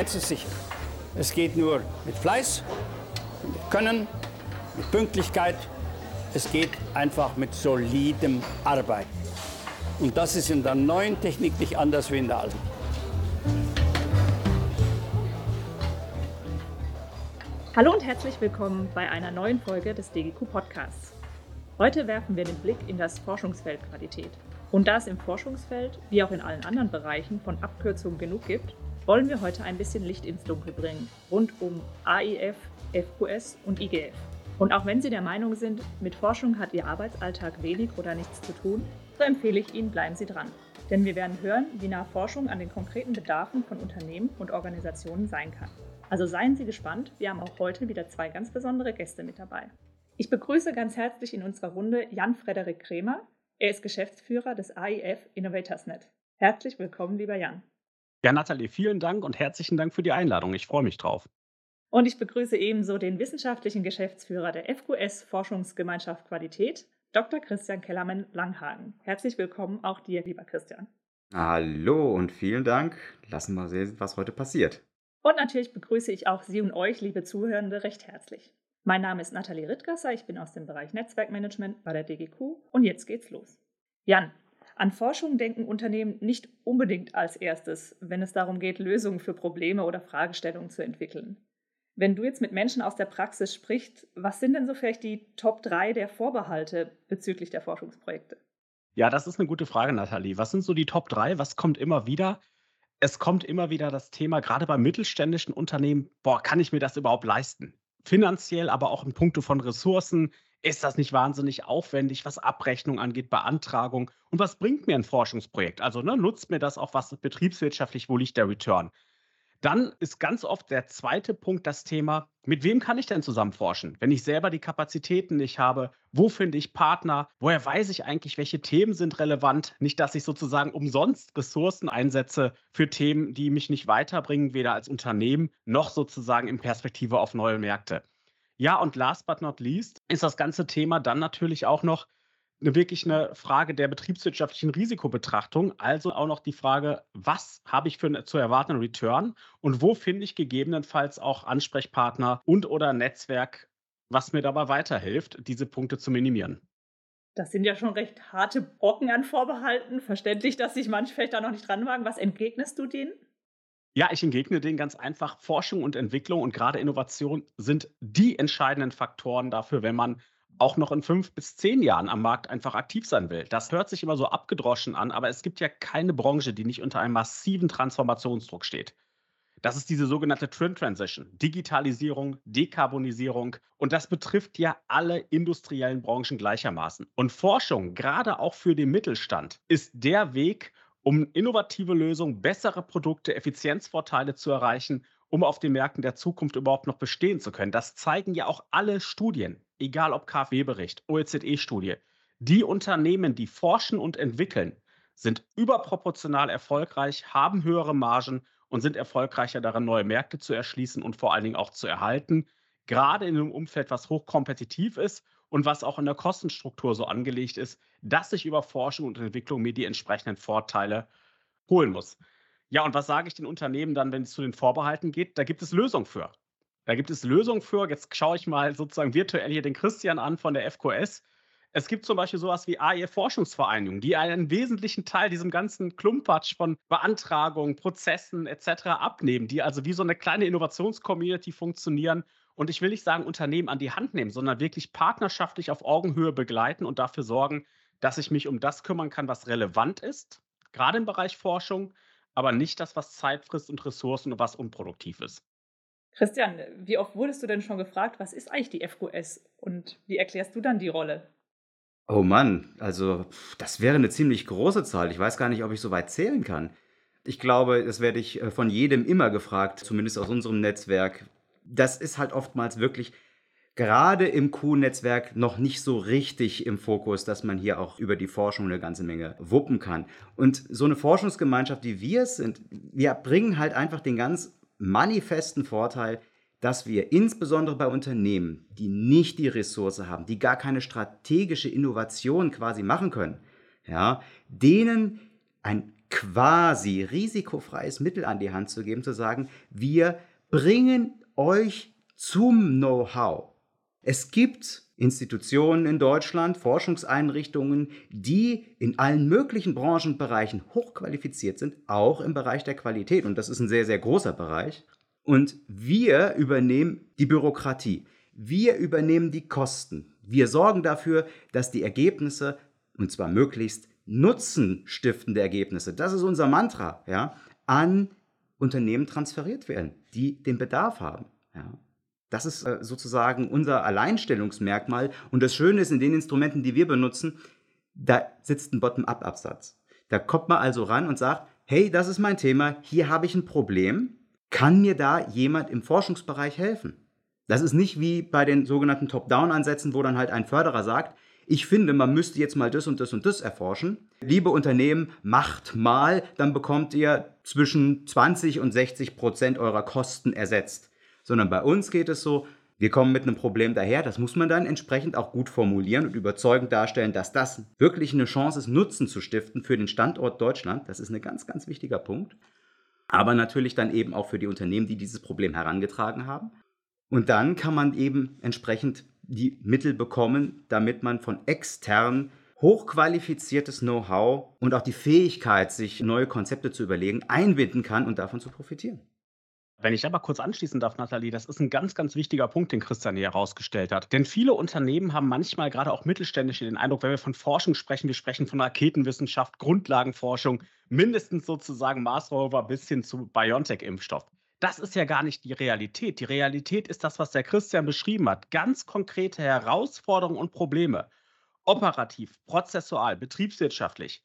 eins ist sicher. Es geht nur mit Fleiß, mit Können, mit Pünktlichkeit. Es geht einfach mit solidem Arbeiten. Und das ist in der neuen Technik nicht anders wie in der alten. Hallo und herzlich willkommen bei einer neuen Folge des DGQ Podcasts. Heute werfen wir den Blick in das Forschungsfeld Qualität. Und da es im Forschungsfeld, wie auch in allen anderen Bereichen, von Abkürzungen genug gibt, wollen wir heute ein bisschen Licht ins Dunkel bringen, rund um AIF, FQS und IGF. Und auch wenn Sie der Meinung sind, mit Forschung hat Ihr Arbeitsalltag wenig oder nichts zu tun, so empfehle ich Ihnen, bleiben Sie dran. Denn wir werden hören, wie nah Forschung an den konkreten Bedarfen von Unternehmen und Organisationen sein kann. Also seien Sie gespannt, wir haben auch heute wieder zwei ganz besondere Gäste mit dabei. Ich begrüße ganz herzlich in unserer Runde Jan-Frederik Kremer. Er ist Geschäftsführer des AIF InnovatorsNet. Herzlich willkommen, lieber Jan. Ja, Nathalie, vielen Dank und herzlichen Dank für die Einladung. Ich freue mich drauf. Und ich begrüße ebenso den wissenschaftlichen Geschäftsführer der FQS Forschungsgemeinschaft Qualität, Dr. Christian Kellermann-Langhagen. Herzlich willkommen auch dir, lieber Christian. Hallo und vielen Dank. Lassen wir sehen, was heute passiert. Und natürlich begrüße ich auch Sie und euch, liebe Zuhörende, recht herzlich. Mein Name ist Nathalie Rittgasser, ich bin aus dem Bereich Netzwerkmanagement bei der DGQ und jetzt geht's los. Jan, an Forschung denken Unternehmen nicht unbedingt als erstes, wenn es darum geht, Lösungen für Probleme oder Fragestellungen zu entwickeln. Wenn du jetzt mit Menschen aus der Praxis sprichst, was sind denn so vielleicht die Top 3 der Vorbehalte bezüglich der Forschungsprojekte? Ja, das ist eine gute Frage, Nathalie. Was sind so die Top 3? Was kommt immer wieder? Es kommt immer wieder das Thema, gerade bei mittelständischen Unternehmen, boah, kann ich mir das überhaupt leisten? Finanziell, aber auch in puncto von Ressourcen, ist das nicht wahnsinnig aufwendig, was Abrechnung angeht, Beantragung? Und was bringt mir ein Forschungsprojekt? Also ne, nutzt mir das auch was betriebswirtschaftlich, wo liegt der Return? Dann ist ganz oft der zweite Punkt das Thema, mit wem kann ich denn zusammen forschen? Wenn ich selber die Kapazitäten nicht habe, wo finde ich Partner? Woher weiß ich eigentlich, welche Themen sind relevant? Nicht, dass ich sozusagen umsonst Ressourcen einsetze für Themen, die mich nicht weiterbringen, weder als Unternehmen noch sozusagen in Perspektive auf neue Märkte. Ja, und last but not least ist das ganze Thema dann natürlich auch noch eine wirklich eine Frage der betriebswirtschaftlichen Risikobetrachtung. Also auch noch die Frage, was habe ich für einen zu erwartenden Return und wo finde ich gegebenenfalls auch Ansprechpartner und oder Netzwerk, was mir dabei weiterhilft, diese Punkte zu minimieren. Das sind ja schon recht harte Brocken an Vorbehalten. Verständlich, dass sich manche vielleicht da noch nicht dran wagen. Was entgegnest du denen? Ja, ich entgegne denen ganz einfach, Forschung und Entwicklung und gerade Innovation sind die entscheidenden Faktoren dafür, wenn man auch noch in fünf bis zehn Jahren am Markt einfach aktiv sein will. Das hört sich immer so abgedroschen an, aber es gibt ja keine Branche, die nicht unter einem massiven Transformationsdruck steht. Das ist diese sogenannte Trend Transition, Digitalisierung, Dekarbonisierung. Und das betrifft ja alle industriellen Branchen gleichermaßen. Und Forschung, gerade auch für den Mittelstand, ist der Weg, um innovative Lösungen, bessere Produkte, Effizienzvorteile zu erreichen, um auf den Märkten der Zukunft überhaupt noch bestehen zu können. Das zeigen ja auch alle Studien, egal ob KfW-Bericht, OECD-Studie. Die Unternehmen, die forschen und entwickeln, sind überproportional erfolgreich, haben höhere Margen und sind erfolgreicher darin, neue Märkte zu erschließen und vor allen Dingen auch zu erhalten. Gerade in einem Umfeld, was hochkompetitiv ist und was auch in der Kostenstruktur so angelegt ist, dass ich über Forschung und Entwicklung mir die entsprechenden Vorteile holen muss. Ja, und was sage ich den Unternehmen dann, wenn es zu den Vorbehalten geht? Da gibt es Lösungen für. Da gibt es Lösungen für. Jetzt schaue ich mal sozusagen virtuell hier den Christian an von der FQS. Es gibt zum Beispiel sowas wie AIF Forschungsvereinigung, die einen wesentlichen Teil diesem ganzen Klumpatsch von Beantragungen, Prozessen etc. abnehmen, die also wie so eine kleine Innovationscommunity funktionieren und ich will nicht sagen, Unternehmen an die Hand nehmen, sondern wirklich partnerschaftlich auf Augenhöhe begleiten und dafür sorgen, dass ich mich um das kümmern kann, was relevant ist, gerade im Bereich Forschung, aber nicht das, was Zeit frisst und Ressourcen und was unproduktiv ist. Christian, wie oft wurdest du denn schon gefragt, was ist eigentlich die FQS und wie erklärst du dann die Rolle? Oh Mann, also das wäre eine ziemlich große Zahl. Ich weiß gar nicht, ob ich so weit zählen kann. Ich glaube, das werde ich äh, von jedem immer gefragt, zumindest aus unserem Netzwerk das ist halt oftmals wirklich gerade im Q-Netzwerk noch nicht so richtig im Fokus, dass man hier auch über die Forschung eine ganze Menge wuppen kann. Und so eine Forschungsgemeinschaft, wie wir es sind, wir bringen halt einfach den ganz manifesten Vorteil, dass wir insbesondere bei Unternehmen, die nicht die Ressource haben, die gar keine strategische Innovation quasi machen können, ja, denen ein quasi risikofreies Mittel an die Hand zu geben, zu sagen, wir bringen euch zum Know-how. Es gibt Institutionen in Deutschland, Forschungseinrichtungen, die in allen möglichen Branchenbereichen hochqualifiziert sind, auch im Bereich der Qualität. Und das ist ein sehr, sehr großer Bereich. Und wir übernehmen die Bürokratie. Wir übernehmen die Kosten. Wir sorgen dafür, dass die Ergebnisse, und zwar möglichst nutzenstiftende Ergebnisse, das ist unser Mantra, ja, an Unternehmen transferiert werden, die den Bedarf haben. Ja. Das ist äh, sozusagen unser Alleinstellungsmerkmal. Und das Schöne ist, in den Instrumenten, die wir benutzen, da sitzt ein Bottom-up-Absatz. Da kommt man also ran und sagt, hey, das ist mein Thema, hier habe ich ein Problem. Kann mir da jemand im Forschungsbereich helfen? Das ist nicht wie bei den sogenannten Top-Down-Ansätzen, wo dann halt ein Förderer sagt, ich finde, man müsste jetzt mal das und das und das erforschen. Liebe Unternehmen, macht mal, dann bekommt ihr zwischen 20 und 60 Prozent eurer Kosten ersetzt. Sondern bei uns geht es so, wir kommen mit einem Problem daher, das muss man dann entsprechend auch gut formulieren und überzeugend darstellen, dass das wirklich eine Chance ist, Nutzen zu stiften für den Standort Deutschland. Das ist ein ganz, ganz wichtiger Punkt. Aber natürlich dann eben auch für die Unternehmen, die dieses Problem herangetragen haben. Und dann kann man eben entsprechend die Mittel bekommen, damit man von extern hochqualifiziertes Know-how und auch die Fähigkeit, sich neue Konzepte zu überlegen, einbinden kann und davon zu profitieren. Wenn ich aber kurz anschließen darf, Nathalie, das ist ein ganz, ganz wichtiger Punkt, den Christian hier herausgestellt hat. Denn viele Unternehmen haben manchmal, gerade auch mittelständische, den Eindruck, wenn wir von Forschung sprechen, wir sprechen von Raketenwissenschaft, Grundlagenforschung, mindestens sozusagen Mars Rover bis hin zu BioNTech-Impfstoff. Das ist ja gar nicht die Realität. Die Realität ist das, was der Christian beschrieben hat. Ganz konkrete Herausforderungen und Probleme. Operativ, prozessual, betriebswirtschaftlich.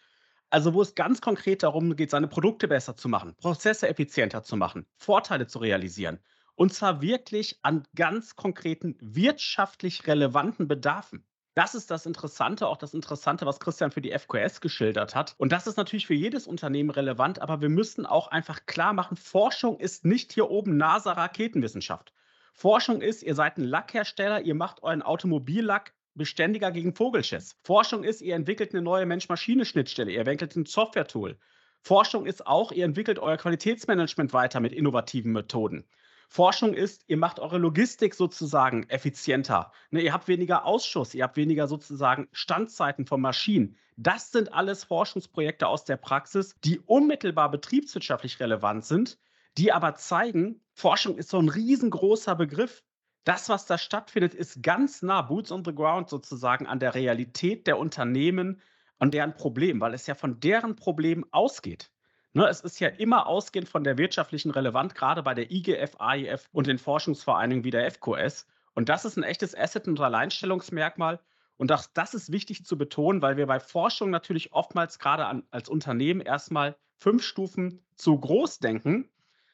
Also wo es ganz konkret darum geht, seine Produkte besser zu machen, Prozesse effizienter zu machen, Vorteile zu realisieren. Und zwar wirklich an ganz konkreten wirtschaftlich relevanten Bedarfen. Das ist das Interessante, auch das Interessante, was Christian für die FQS geschildert hat. Und das ist natürlich für jedes Unternehmen relevant, aber wir müssen auch einfach klar machen, Forschung ist nicht hier oben NASA-Raketenwissenschaft. Forschung ist, ihr seid ein Lackhersteller, ihr macht euren Automobillack beständiger gegen Vogelschiss. Forschung ist, ihr entwickelt eine neue Mensch-Maschine-Schnittstelle, ihr entwickelt ein Software-Tool. Forschung ist auch, ihr entwickelt euer Qualitätsmanagement weiter mit innovativen Methoden. Forschung ist, ihr macht eure Logistik sozusagen effizienter. Ne, ihr habt weniger Ausschuss, ihr habt weniger sozusagen Standzeiten von Maschinen. Das sind alles Forschungsprojekte aus der Praxis, die unmittelbar betriebswirtschaftlich relevant sind, die aber zeigen, Forschung ist so ein riesengroßer Begriff. Das, was da stattfindet, ist ganz nah, Boots on the Ground sozusagen, an der Realität der Unternehmen, an deren Problem, weil es ja von deren Problem ausgeht. Ne, es ist ja immer ausgehend von der wirtschaftlichen Relevanz, gerade bei der IGF, AIF und den Forschungsvereinigungen wie der FQS. Und das ist ein echtes Asset- und Alleinstellungsmerkmal. Und auch das ist wichtig zu betonen, weil wir bei Forschung natürlich oftmals gerade an, als Unternehmen erstmal fünf Stufen zu groß denken.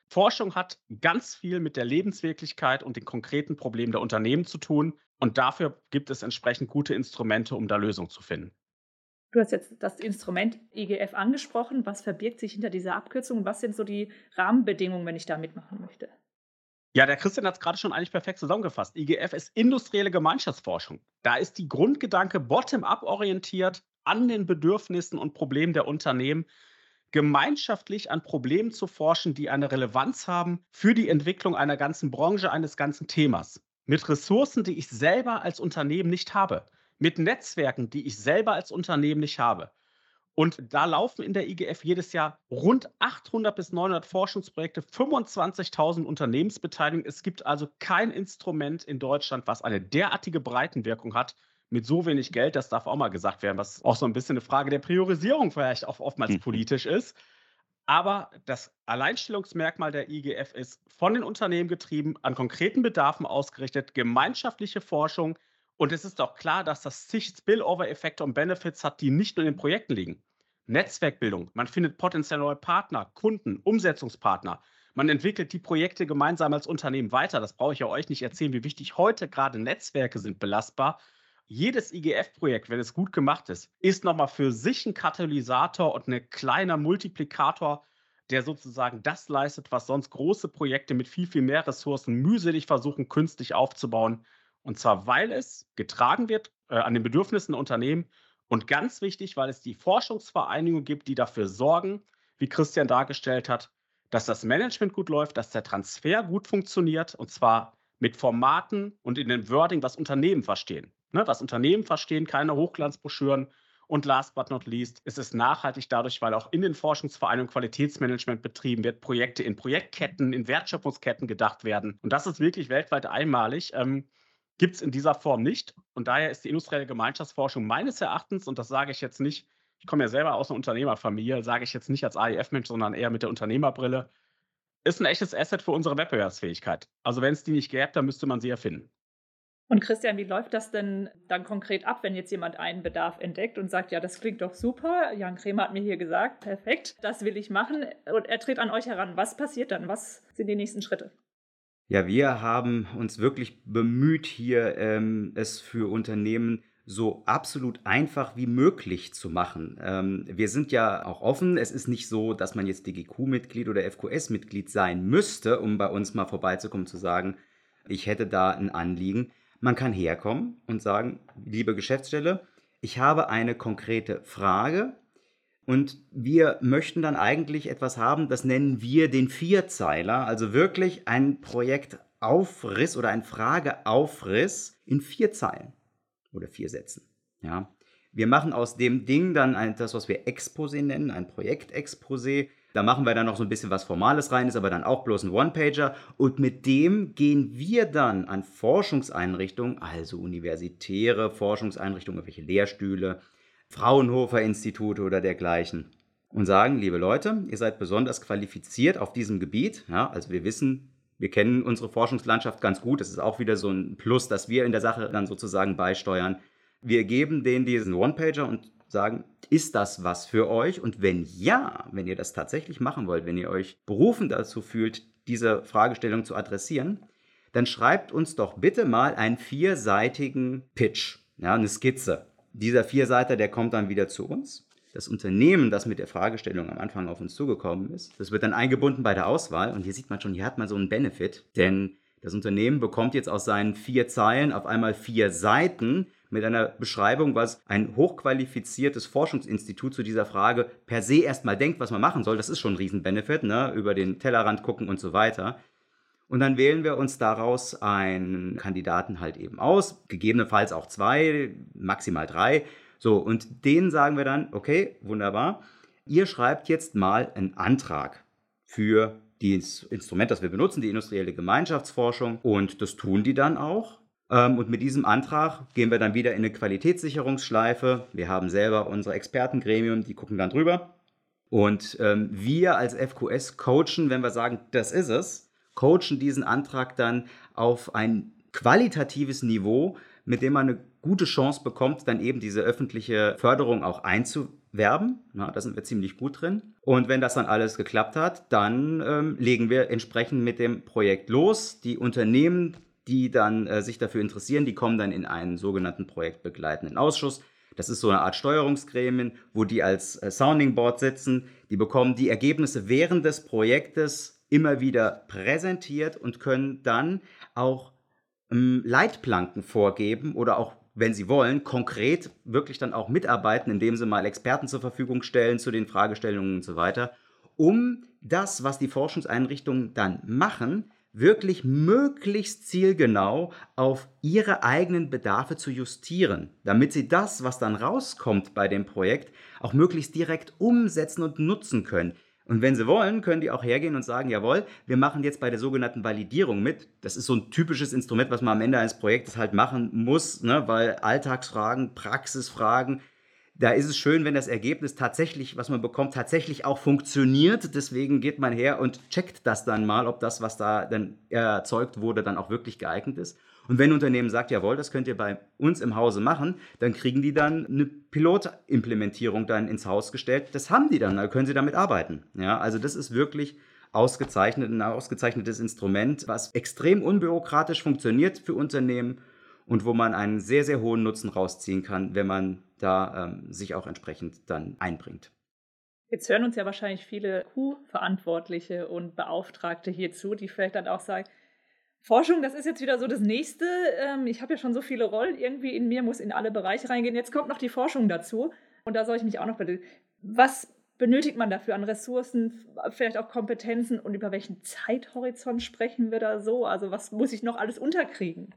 Forschung hat ganz viel mit der Lebenswirklichkeit und den konkreten Problemen der Unternehmen zu tun. Und dafür gibt es entsprechend gute Instrumente, um da Lösungen zu finden. Du hast jetzt das Instrument IGF angesprochen. Was verbirgt sich hinter dieser Abkürzung? Was sind so die Rahmenbedingungen, wenn ich da mitmachen möchte? Ja, der Christian hat es gerade schon eigentlich perfekt zusammengefasst. IGF ist industrielle Gemeinschaftsforschung. Da ist die Grundgedanke bottom-up orientiert an den Bedürfnissen und Problemen der Unternehmen, gemeinschaftlich an Problemen zu forschen, die eine Relevanz haben für die Entwicklung einer ganzen Branche, eines ganzen Themas. Mit Ressourcen, die ich selber als Unternehmen nicht habe mit Netzwerken, die ich selber als Unternehmen nicht habe. Und da laufen in der IGF jedes Jahr rund 800 bis 900 Forschungsprojekte, 25.000 Unternehmensbeteiligungen. Es gibt also kein Instrument in Deutschland, was eine derartige Breitenwirkung hat, mit so wenig Geld. Das darf auch mal gesagt werden, was auch so ein bisschen eine Frage der Priorisierung vielleicht auch oftmals mhm. politisch ist. Aber das Alleinstellungsmerkmal der IGF ist von den Unternehmen getrieben, an konkreten Bedarfen ausgerichtet, gemeinschaftliche Forschung, und es ist auch klar, dass das zig Spillover-Effekte und Benefits hat, die nicht nur in den Projekten liegen. Netzwerkbildung, man findet potenziell neue Partner, Kunden, Umsetzungspartner. Man entwickelt die Projekte gemeinsam als Unternehmen weiter. Das brauche ich ja euch nicht erzählen, wie wichtig heute gerade Netzwerke sind belastbar. Jedes IGF-Projekt, wenn es gut gemacht ist, ist nochmal für sich ein Katalysator und ein kleiner Multiplikator, der sozusagen das leistet, was sonst große Projekte mit viel, viel mehr Ressourcen mühselig versuchen, künstlich aufzubauen. Und zwar, weil es getragen wird äh, an den Bedürfnissen der Unternehmen und ganz wichtig, weil es die Forschungsvereinigungen gibt, die dafür sorgen, wie Christian dargestellt hat, dass das Management gut läuft, dass der Transfer gut funktioniert und zwar mit Formaten und in dem Wording, was Unternehmen verstehen. Ne, was Unternehmen verstehen, keine Hochglanzbroschüren. Und last but not least ist es nachhaltig dadurch, weil auch in den Forschungsvereinen Qualitätsmanagement betrieben wird, Projekte in Projektketten, in Wertschöpfungsketten gedacht werden. Und das ist wirklich weltweit einmalig. Ähm, Gibt es in dieser Form nicht. Und daher ist die industrielle Gemeinschaftsforschung meines Erachtens, und das sage ich jetzt nicht, ich komme ja selber aus einer Unternehmerfamilie, sage ich jetzt nicht als AIF-Mensch, sondern eher mit der Unternehmerbrille, ist ein echtes Asset für unsere Wettbewerbsfähigkeit. Also wenn es die nicht gäbe, dann müsste man sie erfinden. Und Christian, wie läuft das denn dann konkret ab, wenn jetzt jemand einen Bedarf entdeckt und sagt, ja, das klingt doch super, Jan Kremer hat mir hier gesagt, perfekt, das will ich machen und er tritt an euch heran. Was passiert dann? Was sind die nächsten Schritte? Ja, wir haben uns wirklich bemüht, hier ähm, es für Unternehmen so absolut einfach wie möglich zu machen. Ähm, wir sind ja auch offen. Es ist nicht so, dass man jetzt DGQ-Mitglied oder FQS-Mitglied sein müsste, um bei uns mal vorbeizukommen, zu sagen, ich hätte da ein Anliegen. Man kann herkommen und sagen, liebe Geschäftsstelle, ich habe eine konkrete Frage und wir möchten dann eigentlich etwas haben, das nennen wir den Vierzeiler, also wirklich ein Projektaufriss oder ein Frageaufriss in vier Zeilen oder vier Sätzen. Ja. Wir machen aus dem Ding dann ein, das, was wir Exposé nennen, ein Projektexposé. Da machen wir dann noch so ein bisschen was Formales rein, ist aber dann auch bloß ein One-Pager. Und mit dem gehen wir dann an Forschungseinrichtungen, also universitäre Forschungseinrichtungen, welche Lehrstühle, Fraunhofer Institute oder dergleichen, und sagen, liebe Leute, ihr seid besonders qualifiziert auf diesem Gebiet. Ja, also wir wissen, wir kennen unsere Forschungslandschaft ganz gut. Das ist auch wieder so ein Plus, dass wir in der Sache dann sozusagen beisteuern. Wir geben denen diesen One-Pager und sagen, ist das was für euch? Und wenn ja, wenn ihr das tatsächlich machen wollt, wenn ihr euch berufen dazu fühlt, diese Fragestellung zu adressieren, dann schreibt uns doch bitte mal einen vierseitigen Pitch, ja, eine Skizze. Dieser Vierseiter, der kommt dann wieder zu uns. Das Unternehmen, das mit der Fragestellung am Anfang auf uns zugekommen ist, das wird dann eingebunden bei der Auswahl. Und hier sieht man schon, hier hat man so einen Benefit, denn das Unternehmen bekommt jetzt aus seinen vier Zeilen auf einmal vier Seiten mit einer Beschreibung, was ein hochqualifiziertes Forschungsinstitut zu dieser Frage per se erstmal denkt, was man machen soll. Das ist schon ein Riesenbenefit, ne? über den Tellerrand gucken und so weiter. Und dann wählen wir uns daraus einen Kandidaten halt eben aus, gegebenenfalls auch zwei, maximal drei. So, und denen sagen wir dann, okay, wunderbar, ihr schreibt jetzt mal einen Antrag für das Instrument, das wir benutzen, die industrielle Gemeinschaftsforschung. Und das tun die dann auch. Ähm, und mit diesem Antrag gehen wir dann wieder in eine Qualitätssicherungsschleife. Wir haben selber unser Expertengremium, die gucken dann drüber. Und ähm, wir als FQS coachen, wenn wir sagen, das ist es, coachen diesen Antrag dann auf ein qualitatives Niveau, mit dem man eine gute Chance bekommt, dann eben diese öffentliche Förderung auch einzuwerben. Na, da sind wir ziemlich gut drin. Und wenn das dann alles geklappt hat, dann ähm, legen wir entsprechend mit dem Projekt los. Die Unternehmen die dann äh, sich dafür interessieren, die kommen dann in einen sogenannten projektbegleitenden Ausschuss. Das ist so eine Art Steuerungsgremien, wo die als äh, Sounding Board sitzen. Die bekommen die Ergebnisse während des Projektes immer wieder präsentiert und können dann auch ähm, Leitplanken vorgeben oder auch, wenn sie wollen, konkret wirklich dann auch mitarbeiten, indem sie mal Experten zur Verfügung stellen zu den Fragestellungen und so weiter, um das, was die Forschungseinrichtungen dann machen, wirklich möglichst zielgenau auf ihre eigenen Bedarfe zu justieren, damit sie das, was dann rauskommt bei dem Projekt, auch möglichst direkt umsetzen und nutzen können. Und wenn sie wollen, können die auch hergehen und sagen, jawohl, wir machen jetzt bei der sogenannten Validierung mit. Das ist so ein typisches Instrument, was man am Ende eines Projektes halt machen muss, ne? weil Alltagsfragen, Praxisfragen, da ist es schön, wenn das Ergebnis tatsächlich, was man bekommt, tatsächlich auch funktioniert. Deswegen geht man her und checkt das dann mal, ob das, was da dann erzeugt wurde, dann auch wirklich geeignet ist. Und wenn ein Unternehmen sagt, jawohl, das könnt ihr bei uns im Hause machen, dann kriegen die dann eine Pilotimplementierung dann ins Haus gestellt. Das haben die dann, da können sie damit arbeiten. Ja, also das ist wirklich ausgezeichnet, ein ausgezeichnetes Instrument, was extrem unbürokratisch funktioniert für Unternehmen und wo man einen sehr, sehr hohen Nutzen rausziehen kann, wenn man da ähm, sich auch entsprechend dann einbringt. Jetzt hören uns ja wahrscheinlich viele Q-Verantwortliche und Beauftragte hierzu, die vielleicht dann auch sagen, Forschung, das ist jetzt wieder so das Nächste. Ähm, ich habe ja schon so viele Rollen irgendwie in mir, muss in alle Bereiche reingehen. Jetzt kommt noch die Forschung dazu und da soll ich mich auch noch bitte. Was benötigt man dafür an Ressourcen, vielleicht auch Kompetenzen und über welchen Zeithorizont sprechen wir da so? Also was muss ich noch alles unterkriegen?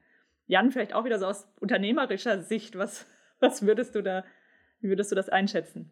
Jan, vielleicht auch wieder so aus unternehmerischer Sicht, was, was würdest du da, wie würdest du das einschätzen?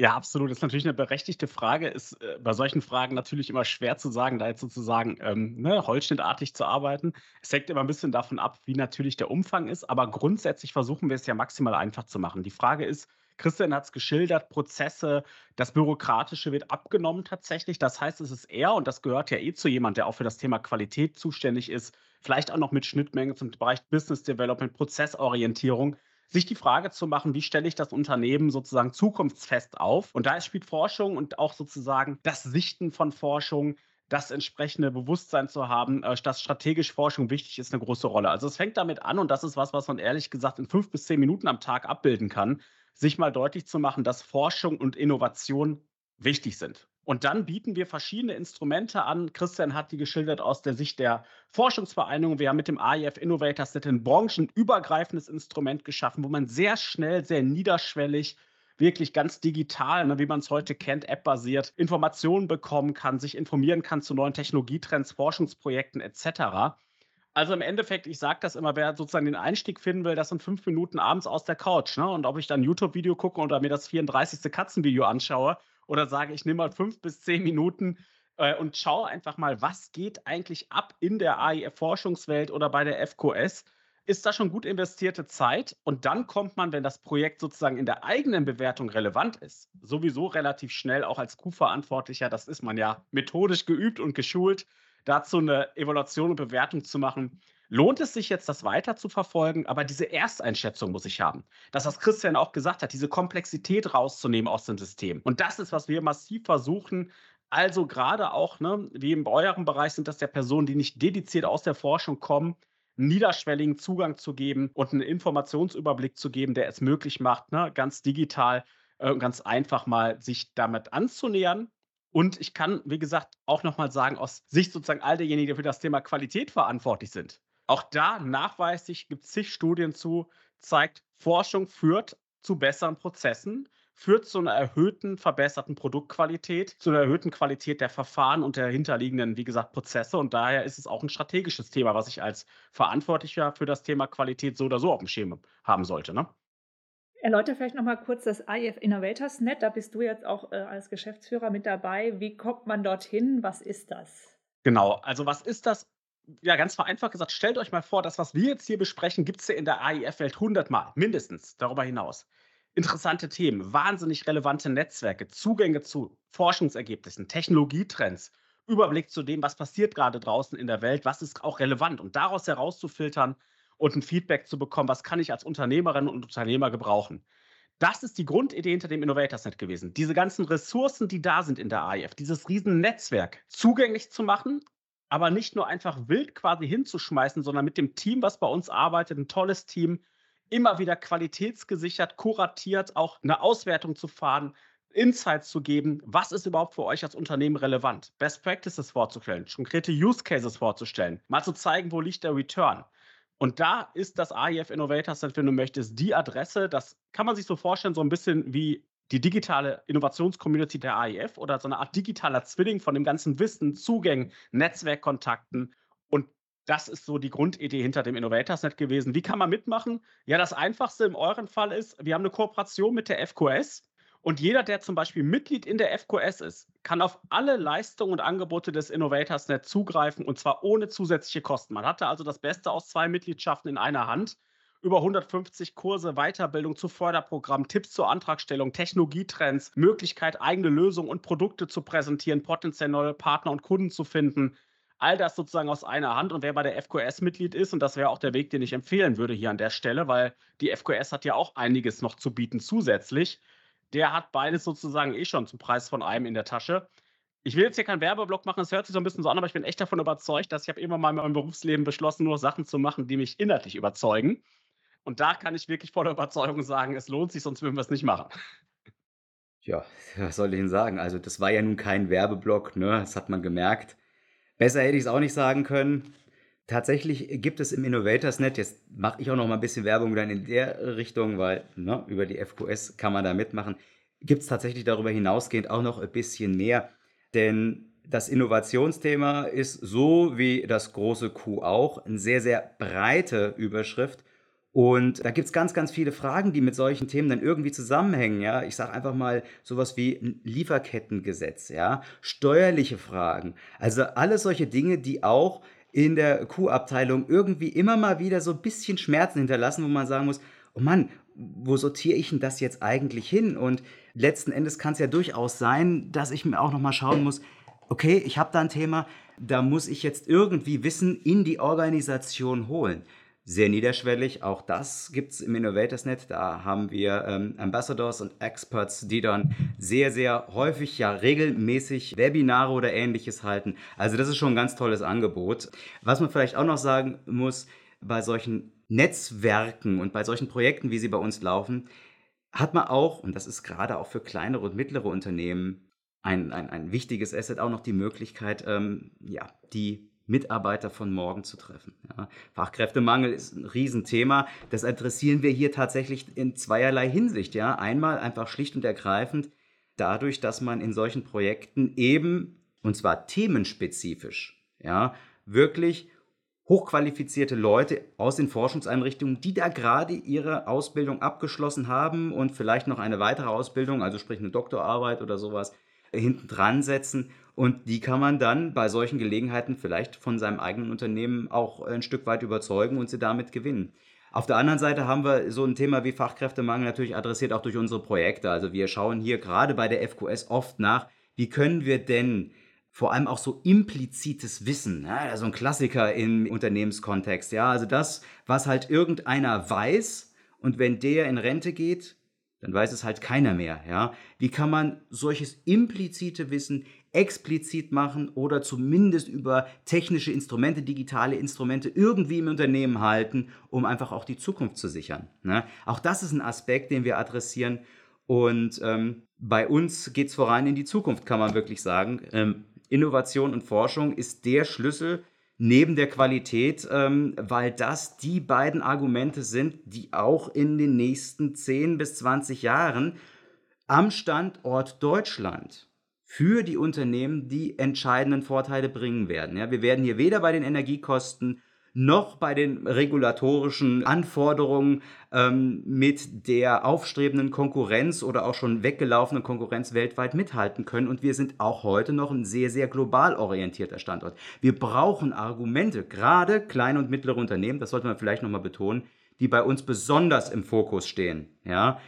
Ja, absolut. Das ist natürlich eine berechtigte Frage. Ist äh, bei solchen Fragen natürlich immer schwer zu sagen, da jetzt sozusagen ähm, ne, holzschnittartig zu arbeiten. Es hängt immer ein bisschen davon ab, wie natürlich der Umfang ist. Aber grundsätzlich versuchen wir es ja maximal einfach zu machen. Die Frage ist, Christian hat es geschildert, Prozesse, das Bürokratische wird abgenommen tatsächlich. Das heißt, es ist eher, und das gehört ja eh zu jemand, der auch für das Thema Qualität zuständig ist, vielleicht auch noch mit Schnittmengen zum Bereich Business Development, Prozessorientierung, sich die Frage zu machen, wie stelle ich das Unternehmen sozusagen zukunftsfest auf? Und da spielt Forschung und auch sozusagen das Sichten von Forschung, das entsprechende Bewusstsein zu haben, äh, dass strategisch Forschung wichtig ist, eine große Rolle. Also es fängt damit an, und das ist was, was man ehrlich gesagt in fünf bis zehn Minuten am Tag abbilden kann, sich mal deutlich zu machen, dass Forschung und Innovation wichtig sind. Und dann bieten wir verschiedene Instrumente an. Christian hat die geschildert aus der Sicht der Forschungsvereinigung. Wir haben mit dem AIF Innovators Net ein branchenübergreifendes Instrument geschaffen, wo man sehr schnell, sehr niederschwellig wirklich ganz digital, ne, wie man es heute kennt, app-basiert, Informationen bekommen kann, sich informieren kann zu neuen Technologietrends, Forschungsprojekten etc. Also im Endeffekt, ich sage das immer, wer sozusagen den Einstieg finden will, das sind fünf Minuten abends aus der Couch. Ne? Und ob ich dann YouTube-Video gucke oder mir das 34. Katzenvideo anschaue, oder sage, ich nehme mal fünf bis zehn Minuten äh, und schaue einfach mal, was geht eigentlich ab in der AIF-Forschungswelt oder bei der FQS. Ist da schon gut investierte Zeit? Und dann kommt man, wenn das Projekt sozusagen in der eigenen Bewertung relevant ist, sowieso relativ schnell auch als Q-Verantwortlicher, das ist man ja methodisch geübt und geschult, dazu eine Evaluation und Bewertung zu machen lohnt es sich jetzt, das weiter zu verfolgen? Aber diese Ersteinschätzung muss ich haben. Das, was Christian auch gesagt hat, diese Komplexität rauszunehmen aus dem System. Und das ist, was wir massiv versuchen. Also gerade auch, ne, wie in eurem Bereich sind das ja Personen, die nicht dediziert aus der Forschung kommen, niederschwelligen Zugang zu geben und einen Informationsüberblick zu geben, der es möglich macht, ne, ganz digital äh, ganz einfach mal sich damit anzunähern. Und ich kann, wie gesagt, auch nochmal sagen, aus Sicht sozusagen all derjenigen, die für das Thema Qualität verantwortlich sind, auch da nachweislich gibt es zig Studien zu, zeigt, Forschung führt zu besseren Prozessen, führt zu einer erhöhten, verbesserten Produktqualität, zu einer erhöhten Qualität der Verfahren und der hinterliegenden, wie gesagt, Prozesse. Und daher ist es auch ein strategisches Thema, was ich als Verantwortlicher für das Thema Qualität so oder so auf dem Schirm haben sollte. Ne? Erläuter vielleicht nochmal kurz das IF Innovators Net. Da bist du jetzt auch äh, als Geschäftsführer mit dabei. Wie kommt man dorthin? Was ist das? Genau, also was ist das? Ja, ganz vereinfacht gesagt, stellt euch mal vor, das, was wir jetzt hier besprechen, gibt es ja in der AIF-Welt 100 Mal, mindestens, darüber hinaus. Interessante Themen, wahnsinnig relevante Netzwerke, Zugänge zu Forschungsergebnissen, Technologietrends, Überblick zu dem, was passiert gerade draußen in der Welt, was ist auch relevant und daraus herauszufiltern und ein Feedback zu bekommen, was kann ich als Unternehmerin und Unternehmer gebrauchen. Das ist die Grundidee hinter dem Innovatorsnet gewesen. Diese ganzen Ressourcen, die da sind in der AIF, dieses riesen Netzwerk zugänglich zu machen, aber nicht nur einfach wild quasi hinzuschmeißen, sondern mit dem Team, was bei uns arbeitet, ein tolles Team, immer wieder qualitätsgesichert, kuratiert, auch eine Auswertung zu fahren, Insights zu geben, was ist überhaupt für euch als Unternehmen relevant, Best Practices vorzustellen, konkrete Use Cases vorzustellen, mal zu zeigen, wo liegt der Return. Und da ist das AIF Innovators, wenn du möchtest, die Adresse. Das kann man sich so vorstellen, so ein bisschen wie die digitale Innovationscommunity der AIF oder so eine Art digitaler Zwilling von dem ganzen Wissen, Zugängen, Netzwerkkontakten. Und das ist so die Grundidee hinter dem Innovatorsnet gewesen. Wie kann man mitmachen? Ja, das Einfachste in eurem Fall ist, wir haben eine Kooperation mit der FQS. Und jeder, der zum Beispiel Mitglied in der FQS ist, kann auf alle Leistungen und Angebote des Innovatorsnet zugreifen und zwar ohne zusätzliche Kosten. Man hatte also das Beste aus zwei Mitgliedschaften in einer Hand über 150 Kurse, Weiterbildung zu Förderprogrammen, Tipps zur Antragstellung, Technologietrends, Möglichkeit, eigene Lösungen und Produkte zu präsentieren, potenziell neue Partner und Kunden zu finden. All das sozusagen aus einer Hand. Und wer bei der FQS Mitglied ist, und das wäre auch der Weg, den ich empfehlen würde hier an der Stelle, weil die FQS hat ja auch einiges noch zu bieten zusätzlich. Der hat beides sozusagen eh schon zum Preis von einem in der Tasche. Ich will jetzt hier keinen Werbeblock machen, es hört sich so ein bisschen so an, aber ich bin echt davon überzeugt, dass ich habe immer mal in meinem Berufsleben beschlossen, nur Sachen zu machen, die mich inhaltlich überzeugen. Und da kann ich wirklich voller Überzeugung sagen, es lohnt sich, sonst würden wir es nicht machen. Ja, was soll ich Ihnen sagen? Also, das war ja nun kein Werbeblock, ne? Das hat man gemerkt. Besser hätte ich es auch nicht sagen können. Tatsächlich gibt es im Innovatorsnet, jetzt mache ich auch noch mal ein bisschen Werbung dann in der Richtung, weil ne, über die FQS kann man da mitmachen. gibt es tatsächlich darüber hinausgehend auch noch ein bisschen mehr. Denn das Innovationsthema ist so wie das große Q auch eine sehr, sehr breite Überschrift. Und da gibt es ganz, ganz viele Fragen, die mit solchen Themen dann irgendwie zusammenhängen. Ja? Ich sage einfach mal sowas wie Lieferkettengesetz, ja? steuerliche Fragen. Also alles solche Dinge, die auch in der Q-Abteilung irgendwie immer mal wieder so ein bisschen Schmerzen hinterlassen, wo man sagen muss, oh Mann, wo sortiere ich denn das jetzt eigentlich hin? Und letzten Endes kann es ja durchaus sein, dass ich mir auch noch mal schauen muss, okay, ich habe da ein Thema, da muss ich jetzt irgendwie Wissen in die Organisation holen. Sehr niederschwellig, auch das gibt es im InnovatorsNet. Da haben wir ähm, Ambassadors und Experts, die dann sehr, sehr häufig, ja regelmäßig Webinare oder ähnliches halten. Also das ist schon ein ganz tolles Angebot. Was man vielleicht auch noch sagen muss, bei solchen Netzwerken und bei solchen Projekten, wie sie bei uns laufen, hat man auch, und das ist gerade auch für kleinere und mittlere Unternehmen ein, ein, ein wichtiges Asset, auch noch die Möglichkeit, ähm, ja, die Mitarbeiter von morgen zu treffen. Ja. Fachkräftemangel ist ein Riesenthema. Das adressieren wir hier tatsächlich in zweierlei Hinsicht. Ja. Einmal einfach schlicht und ergreifend dadurch, dass man in solchen Projekten eben, und zwar themenspezifisch, ja, wirklich hochqualifizierte Leute aus den Forschungseinrichtungen, die da gerade ihre Ausbildung abgeschlossen haben und vielleicht noch eine weitere Ausbildung, also sprich eine Doktorarbeit oder sowas, hinten dran setzen. Und die kann man dann bei solchen Gelegenheiten vielleicht von seinem eigenen Unternehmen auch ein Stück weit überzeugen und sie damit gewinnen. Auf der anderen Seite haben wir so ein Thema wie Fachkräftemangel natürlich adressiert auch durch unsere Projekte. Also wir schauen hier gerade bei der FQS oft nach, wie können wir denn vor allem auch so implizites Wissen, ja, also ein Klassiker im Unternehmenskontext, ja, also das, was halt irgendeiner weiß und wenn der in Rente geht, dann weiß es halt keiner mehr. Ja? Wie kann man solches implizite Wissen explizit machen oder zumindest über technische Instrumente, digitale Instrumente irgendwie im Unternehmen halten, um einfach auch die Zukunft zu sichern? Ne? Auch das ist ein Aspekt, den wir adressieren. Und ähm, bei uns geht es voran in die Zukunft, kann man wirklich sagen. Ähm, Innovation und Forschung ist der Schlüssel neben der Qualität, ähm, weil das die beiden Argumente sind, die auch in den nächsten 10 bis 20 Jahren am Standort Deutschland für die Unternehmen die entscheidenden Vorteile bringen werden. Ja, wir werden hier weder bei den Energiekosten noch bei den regulatorischen Anforderungen ähm, mit der aufstrebenden Konkurrenz oder auch schon weggelaufenen Konkurrenz weltweit mithalten können. Und wir sind auch heute noch ein sehr, sehr global orientierter Standort. Wir brauchen Argumente, gerade kleine und mittlere Unternehmen, das sollte man vielleicht nochmal betonen, die bei uns besonders im Fokus stehen. Ja?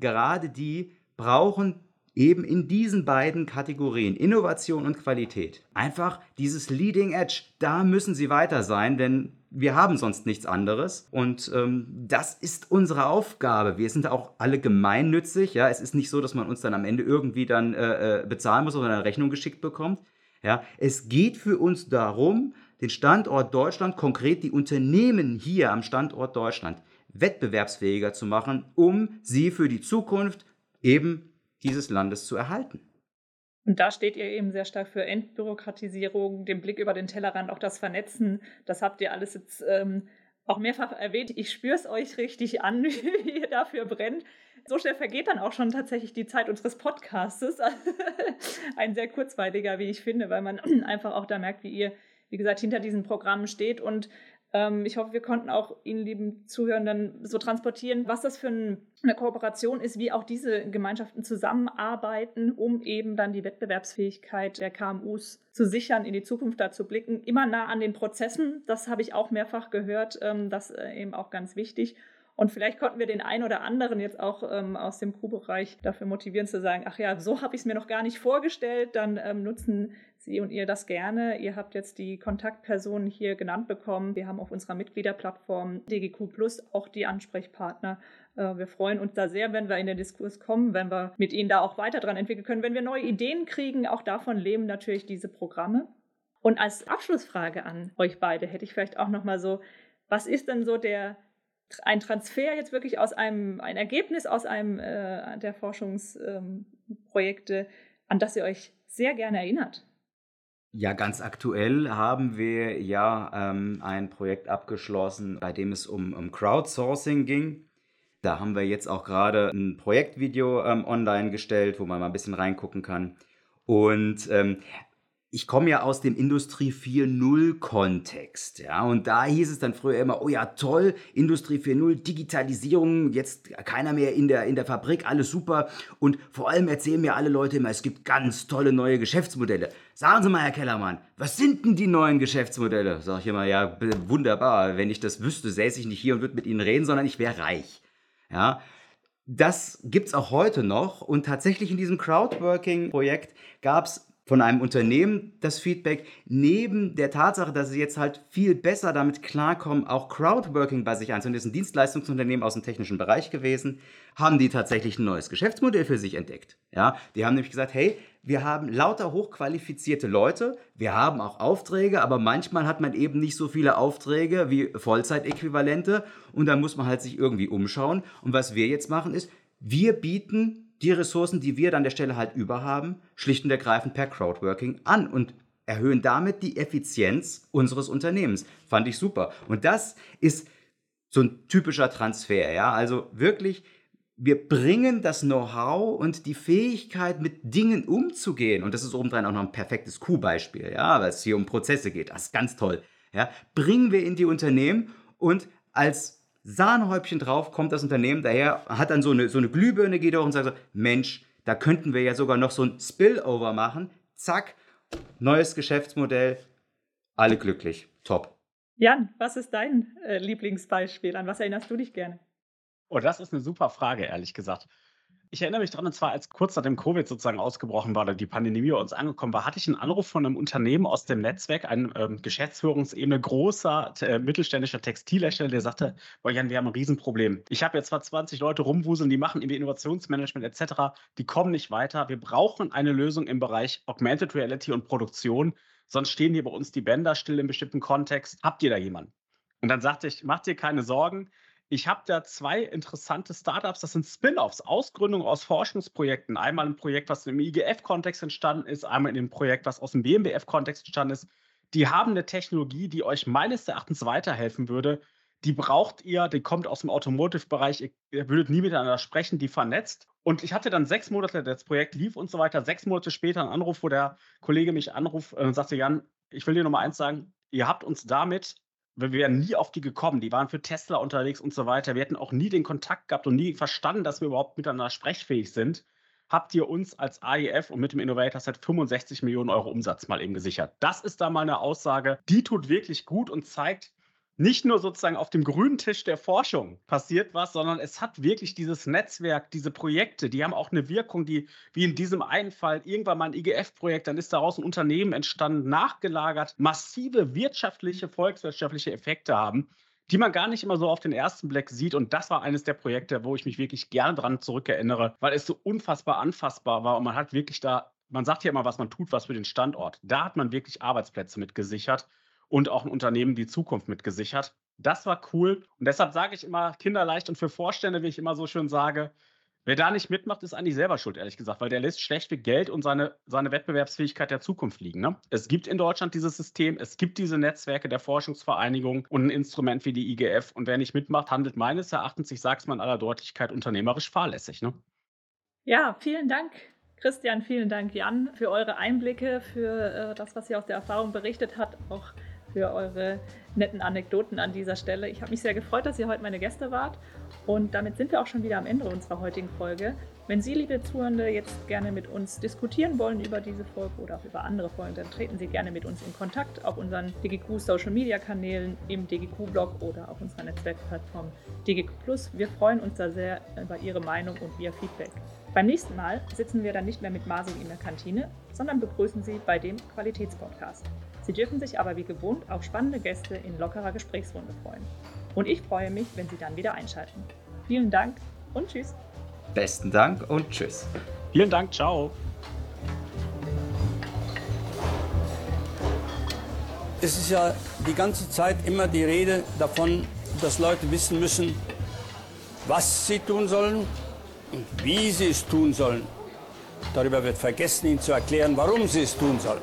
Gerade die brauchen eben in diesen beiden Kategorien, Innovation und Qualität, einfach dieses Leading Edge, da müssen sie weiter sein, denn wir haben sonst nichts anderes. Und ähm, das ist unsere Aufgabe. Wir sind auch alle gemeinnützig. Ja, es ist nicht so, dass man uns dann am Ende irgendwie dann äh, äh bezahlen muss oder eine Rechnung geschickt bekommt. Ja, es geht für uns darum, den Standort Deutschland, konkret die Unternehmen hier am Standort Deutschland, wettbewerbsfähiger zu machen, um sie für die Zukunft eben dieses Landes zu erhalten. Und da steht ihr eben sehr stark für Entbürokratisierung, den Blick über den Tellerrand, auch das Vernetzen. Das habt ihr alles jetzt ähm, auch mehrfach erwähnt. Ich spüre es euch richtig an, wie ihr dafür brennt. So schnell vergeht dann auch schon tatsächlich die Zeit unseres Podcastes. Ein sehr kurzweiliger, wie ich finde, weil man einfach auch da merkt, wie ihr, wie gesagt, hinter diesen Programmen steht und ähm, ich hoffe, wir konnten auch Ihnen, lieben Zuhörenden, so transportieren, was das für eine Kooperation ist, wie auch diese Gemeinschaften zusammenarbeiten, um eben dann die Wettbewerbsfähigkeit der KMUs zu sichern, in die Zukunft da zu blicken. Immer nah an den Prozessen, das habe ich auch mehrfach gehört, ähm, das äh, eben auch ganz wichtig. Und vielleicht konnten wir den einen oder anderen jetzt auch ähm, aus dem Crew-Bereich dafür motivieren zu sagen, ach ja, so habe ich es mir noch gar nicht vorgestellt, dann ähm, nutzen Sie und ihr das gerne. Ihr habt jetzt die Kontaktpersonen hier genannt bekommen. Wir haben auf unserer Mitgliederplattform DGQ Plus auch die Ansprechpartner. Äh, wir freuen uns da sehr, wenn wir in den Diskurs kommen, wenn wir mit Ihnen da auch weiter dran entwickeln können, wenn wir neue Ideen kriegen. Auch davon leben natürlich diese Programme. Und als Abschlussfrage an euch beide hätte ich vielleicht auch noch mal so, was ist denn so der ein Transfer jetzt wirklich aus einem, ein Ergebnis aus einem äh, der Forschungsprojekte, ähm, an das ihr euch sehr gerne erinnert? Ja, ganz aktuell haben wir ja ähm, ein Projekt abgeschlossen, bei dem es um, um Crowdsourcing ging. Da haben wir jetzt auch gerade ein Projektvideo ähm, online gestellt, wo man mal ein bisschen reingucken kann. Und ähm, ich komme ja aus dem Industrie 4.0 Kontext, ja, und da hieß es dann früher immer, oh ja, toll, Industrie 4.0, Digitalisierung, jetzt keiner mehr in der, in der Fabrik, alles super und vor allem erzählen mir alle Leute immer, es gibt ganz tolle neue Geschäftsmodelle. Sagen Sie mal, Herr Kellermann, was sind denn die neuen Geschäftsmodelle? Sag ich immer, ja, wunderbar, wenn ich das wüsste, säße ich nicht hier und würde mit Ihnen reden, sondern ich wäre reich, ja. Das gibt's auch heute noch und tatsächlich in diesem Crowdworking-Projekt gab es von einem Unternehmen das Feedback, neben der Tatsache, dass sie jetzt halt viel besser damit klarkommen, auch Crowdworking bei sich einzunehmen, das ist ein Dienstleistungsunternehmen aus dem technischen Bereich gewesen, haben die tatsächlich ein neues Geschäftsmodell für sich entdeckt. Ja, die haben nämlich gesagt, hey, wir haben lauter hochqualifizierte Leute, wir haben auch Aufträge, aber manchmal hat man eben nicht so viele Aufträge wie Vollzeitäquivalente und dann muss man halt sich irgendwie umschauen. Und was wir jetzt machen ist, wir bieten die Ressourcen, die wir dann der Stelle halt überhaben, schlicht und ergreifend per Crowdworking an und erhöhen damit die Effizienz unseres Unternehmens. Fand ich super. Und das ist so ein typischer Transfer, ja. Also wirklich, wir bringen das Know-how und die Fähigkeit, mit Dingen umzugehen. Und das ist obendrein auch noch ein perfektes Q-Beispiel, ja, weil es hier um Prozesse geht. Das ist ganz toll. Ja, bringen wir in die Unternehmen und als Sahnehäubchen drauf kommt das Unternehmen daher, hat dann so eine, so eine Glühbirne, geht auch und sagt so, Mensch, da könnten wir ja sogar noch so ein Spillover machen. Zack, neues Geschäftsmodell, alle glücklich, top. Jan, was ist dein äh, Lieblingsbeispiel? An was erinnerst du dich gerne? Oh, das ist eine super Frage, ehrlich gesagt. Ich erinnere mich dran, und zwar als kurz nachdem Covid sozusagen ausgebrochen war oder die Pandemie bei uns angekommen war, hatte ich einen Anruf von einem Unternehmen aus dem Netzwerk, ein ähm, Geschäftsführungsebene großer äh, mittelständischer Textilhersteller, der sagte, boah Jan, wir haben ein Riesenproblem. Ich habe jetzt zwar 20 Leute rumwuseln, die machen irgendwie Innovationsmanagement etc., die kommen nicht weiter. Wir brauchen eine Lösung im Bereich Augmented Reality und Produktion, sonst stehen hier bei uns die Bänder still im bestimmten Kontext. Habt ihr da jemanden? Und dann sagte ich, macht dir keine Sorgen, ich habe da zwei interessante Startups, das sind Spin-offs, Ausgründungen aus Forschungsprojekten. Einmal ein Projekt, was im IGF-Kontext entstanden ist, einmal in dem Projekt, was aus dem BMBF-Kontext entstanden ist. Die haben eine Technologie, die euch meines Erachtens weiterhelfen würde. Die braucht ihr, die kommt aus dem Automotive-Bereich, ihr würdet nie miteinander sprechen, die vernetzt. Und ich hatte dann sechs Monate, das Projekt lief und so weiter, sechs Monate später einen Anruf, wo der Kollege mich anruft und sagte, Jan, ich will dir noch mal eins sagen, ihr habt uns damit wir wären nie auf die gekommen. Die waren für Tesla unterwegs und so weiter. Wir hätten auch nie den Kontakt gehabt und nie verstanden, dass wir überhaupt miteinander sprechfähig sind. Habt ihr uns als AEF und mit dem Innovator Set 65 Millionen Euro Umsatz mal eben gesichert? Das ist da mal eine Aussage, die tut wirklich gut und zeigt, nicht nur sozusagen auf dem grünen Tisch der Forschung passiert was, sondern es hat wirklich dieses Netzwerk, diese Projekte, die haben auch eine Wirkung, die wie in diesem einen Fall irgendwann mal ein IGF-Projekt, dann ist daraus ein Unternehmen entstanden, nachgelagert, massive wirtschaftliche, volkswirtschaftliche Effekte haben die man gar nicht immer so auf den ersten Blick sieht. Und das war eines der Projekte, wo ich mich wirklich gerne dran zurückerinnere, weil es so unfassbar anfassbar war und man hat wirklich da, man sagt ja immer, was man tut, was für den Standort. Da hat man wirklich Arbeitsplätze mit gesichert und auch ein Unternehmen die Zukunft mitgesichert. Das war cool. Und deshalb sage ich immer kinderleicht und für Vorstände, wie ich immer so schön sage, wer da nicht mitmacht, ist eigentlich selber schuld, ehrlich gesagt, weil der lässt schlechtweg Geld und seine, seine Wettbewerbsfähigkeit der Zukunft liegen. Ne? Es gibt in Deutschland dieses System, es gibt diese Netzwerke der Forschungsvereinigung und ein Instrument wie die IGF. Und wer nicht mitmacht, handelt meines Erachtens, ich sage es mal in aller Deutlichkeit, unternehmerisch fahrlässig. Ne? Ja, vielen Dank. Christian, vielen Dank, Jan, für eure Einblicke, für äh, das, was ihr aus der Erfahrung berichtet habt, auch für eure netten Anekdoten an dieser Stelle. Ich habe mich sehr gefreut, dass ihr heute meine Gäste wart. Und damit sind wir auch schon wieder am Ende unserer heutigen Folge. Wenn Sie, liebe Zuhörende, jetzt gerne mit uns diskutieren wollen über diese Folge oder auch über andere Folgen, dann treten Sie gerne mit uns in Kontakt auf unseren DGQ Social Media Kanälen, im DGQ Blog oder auf unserer Netzwerkplattform DGQ. Wir freuen uns da sehr über Ihre Meinung und Ihr Feedback. Beim nächsten Mal sitzen wir dann nicht mehr mit Marcel in der Kantine, sondern begrüßen Sie bei dem Qualitätspodcast. Sie dürfen sich aber wie gewohnt auf spannende Gäste in lockerer Gesprächsrunde freuen. Und ich freue mich, wenn Sie dann wieder einschalten. Vielen Dank und tschüss. Besten Dank und tschüss. Vielen Dank, ciao. Es ist ja die ganze Zeit immer die Rede davon, dass Leute wissen müssen, was sie tun sollen und wie sie es tun sollen. Darüber wird vergessen, ihnen zu erklären, warum sie es tun sollen.